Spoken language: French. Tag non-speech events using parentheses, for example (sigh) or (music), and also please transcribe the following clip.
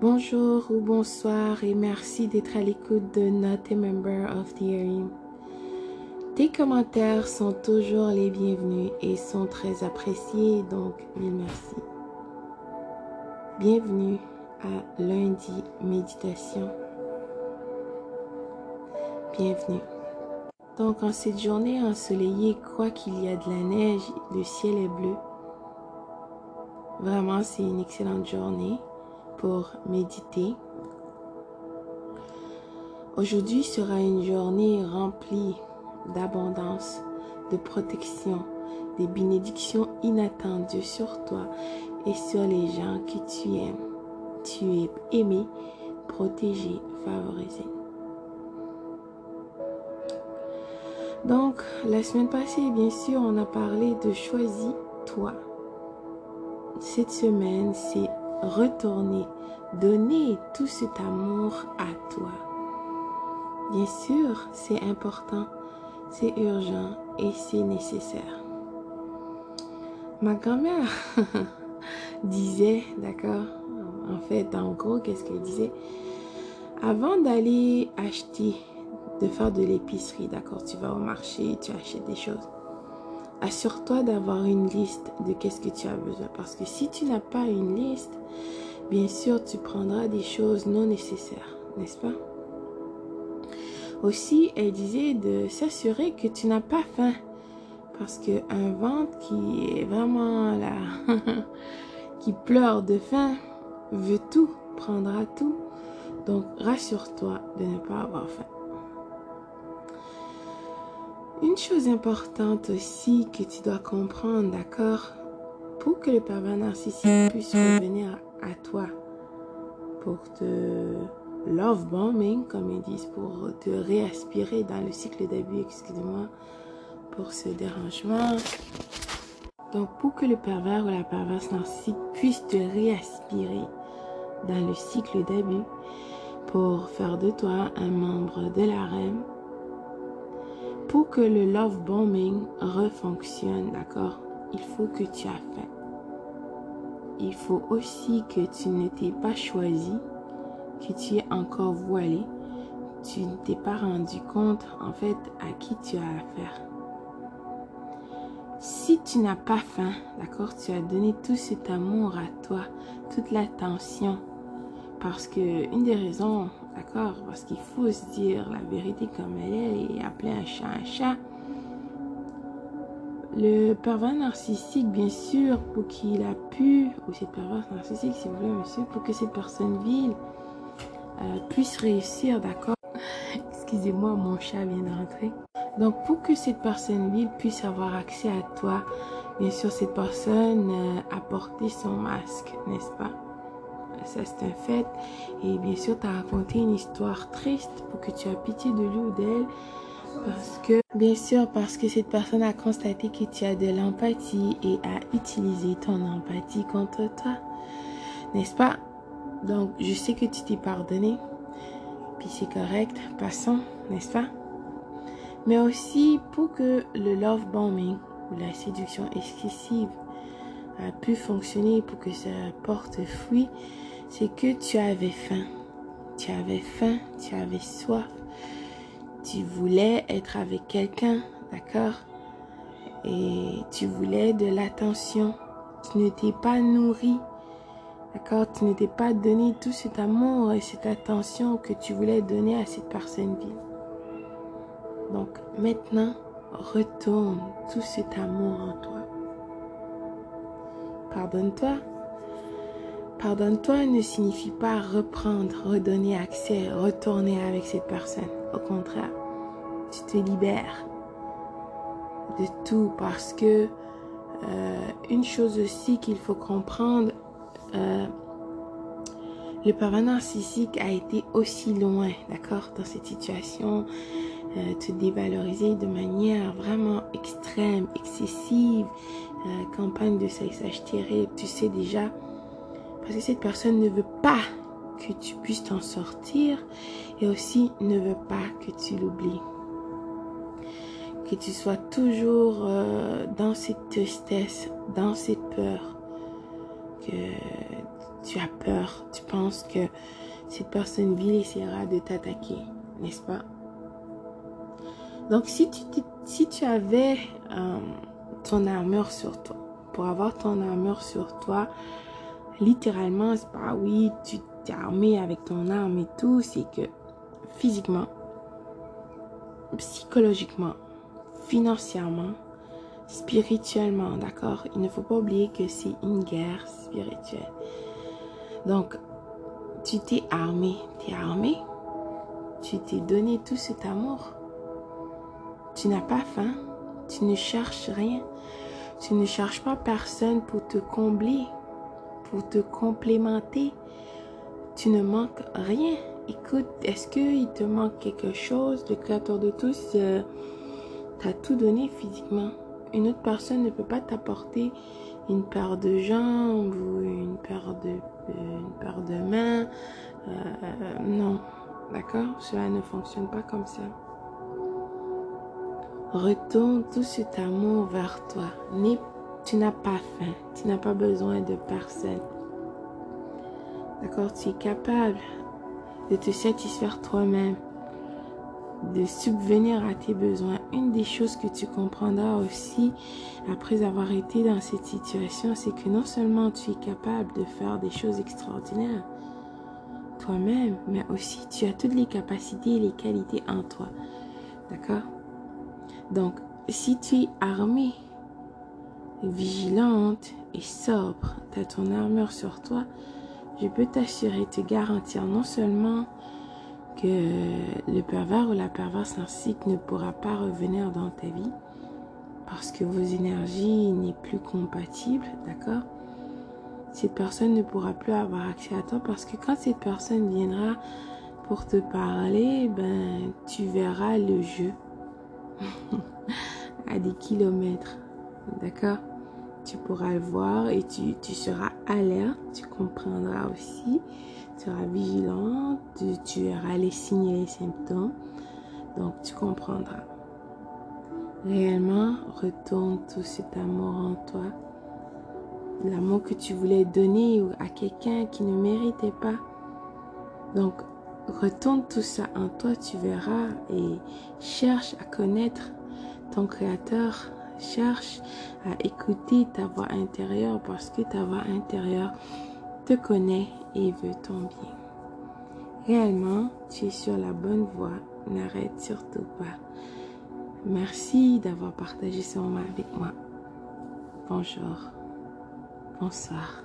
Bonjour ou bonsoir et merci d'être à l'écoute de Not a Member of the Area. Tes commentaires sont toujours les bienvenus et sont très appréciés, donc mille merci. Bienvenue à lundi méditation. Bienvenue. Donc en cette journée ensoleillée, quoi qu'il y a de la neige, le ciel est bleu. Vraiment, c'est une excellente journée méditer. Aujourd'hui sera une journée remplie d'abondance, de protection, des bénédictions inattendues sur toi et sur les gens que tu aimes. Tu es aimé, protégé, favorisé. Donc, la semaine passée, bien sûr, on a parlé de choisis-toi. Cette semaine, c'est retourner, donner tout cet amour à toi. Bien sûr, c'est important c'est urgent et c'est nécessaire. Ma grand-mère (laughs) disait, d'accord, en fait, en gros, qu'est-ce qu'elle disait? Avant d'aller acheter, de faire de l'épicerie, d'accord, tu vas au marché, tu achètes des choses. Assure-toi d'avoir une liste de qu'est-ce que tu as besoin. Parce que si tu n'as pas une liste, bien sûr, tu prendras des choses non nécessaires, n'est-ce pas? Aussi, elle disait de s'assurer que tu n'as pas faim. Parce qu'un ventre qui est vraiment là, (laughs) qui pleure de faim, veut tout, prendra tout. Donc, rassure-toi de ne pas avoir faim. Une chose importante aussi que tu dois comprendre, d'accord, pour que le pervers narcissique puisse revenir à toi, pour te love bombing, comme ils disent, pour te réaspirer dans le cycle d'abus, excusez-moi pour ce dérangement. Donc, pour que le pervers ou la perverse narcissique puisse te réaspirer dans le cycle d'abus, pour faire de toi un membre de la reine, pour que le love bombing refonctionne, d'accord, il faut que tu as faim. Il faut aussi que tu ne t'es pas choisi que tu es encore voilé, tu ne t'es pas rendu compte en fait à qui tu as affaire. Si tu n'as pas faim, d'accord, tu as donné tout cet amour à toi, toute l'attention, parce que une des raisons, d'accord, parce qu'il faut se dire la vérité comme elle est et appeler un chat un chat. Le pervers narcissique, bien sûr, pour qu'il a pu, ou cette perverse narcissique, si vous voulez, monsieur, pour que cette personne vive, euh, puisse réussir, d'accord? Excusez-moi, mon chat vient de rentrer. Donc, pour que cette personne vive puisse avoir accès à toi, bien sûr, cette personne euh, a porté son masque, n'est-ce pas? Ça, c'est un fait. Et bien sûr, tu as raconté une histoire triste pour que tu aies pitié de lui ou d'elle. Parce que, bien sûr, parce que cette personne a constaté que tu as de l'empathie et a utilisé ton empathie contre toi. N'est-ce pas? Donc, je sais que tu t'es pardonné. Puis c'est correct. Passons, n'est-ce pas? Mais aussi pour que le love bombing ou la séduction excessive a pu fonctionner pour que ça porte fruit, c'est que tu avais faim. Tu avais faim, tu avais soif. Tu voulais être avec quelqu'un, d'accord? Et tu voulais de l'attention. Tu ne t'es pas nourri D'accord? Tu n'étais pas donné tout cet amour et cette attention que tu voulais donner à cette personne vive. Donc maintenant, retourne tout cet amour en toi. Pardonne-toi. Pardonne-toi ne signifie pas reprendre, redonner accès, retourner avec cette personne. Au contraire, tu te libères de tout parce que euh, une chose aussi qu'il faut comprendre, euh, le pervers narcissique a été aussi loin, d'accord, dans cette situation, euh, te dévaloriser de manière vraiment extrême, excessive, campagne de sexage terrible, tu sais déjà, parce que cette personne ne veut pas que tu puisses t'en sortir et aussi ne veut pas que tu l'oublies. Que tu sois toujours dans cette tristesse, dans cette peur, que tu as peur, tu penses que cette personne vile essaiera de t'attaquer, n'est-ce pas? Donc, si tu, si tu avais euh, ton armure sur toi, pour avoir ton armure sur toi, littéralement, c'est pas oui, tu t'es armé avec ton arme et tout, c'est que physiquement, psychologiquement, financièrement, spirituellement, d'accord? Il ne faut pas oublier que c'est une guerre spirituelle. Donc, tu t'es armé, tu es armé, tu t'es donné tout cet amour. Tu n'as pas faim, tu ne cherches rien, tu ne cherches pas personne pour te combler, pour te complémenter. Tu ne manques rien. Écoute, est-ce qu'il te manque quelque chose? Le Créateur de tous euh, t'a tout donné physiquement. Une autre personne ne peut pas t'apporter une paire de jambes ou une paire de, euh, une paire de mains. Euh, non, d'accord? Cela ne fonctionne pas comme ça. Retourne tout cet amour vers toi. Tu n'as pas faim. Tu n'as pas besoin de personne. D'accord? Tu es capable de te satisfaire toi-même, de subvenir à tes besoins. Une des choses que tu comprendras aussi après avoir été dans cette situation, c'est que non seulement tu es capable de faire des choses extraordinaires toi-même, mais aussi tu as toutes les capacités et les qualités en toi. D'accord? Donc, si tu es armé, vigilante et sobre, tu as ton armure sur toi, je peux t'assurer, te garantir non seulement que le pervers ou la perverse narcissique ne pourra pas revenir dans ta vie parce que vos énergies n'est plus compatible, d'accord? Cette personne ne pourra plus avoir accès à toi parce que quand cette personne viendra pour te parler, ben tu verras le jeu (laughs) à des kilomètres, d'accord? Tu pourras le voir et tu, tu seras alerte, tu comprendras aussi, tu seras vigilant, tu, tu verras les signes et les symptômes, donc tu comprendras. Réellement, retourne tout cet amour en toi, l'amour que tu voulais donner à quelqu'un qui ne méritait pas. Donc, retourne tout ça en toi, tu verras, et cherche à connaître ton Créateur cherche à écouter ta voix intérieure parce que ta voix intérieure te connaît et veut ton bien. Réellement, tu es sur la bonne voie. N'arrête surtout pas. Merci d'avoir partagé ce moment avec moi. Bonjour. Bonsoir.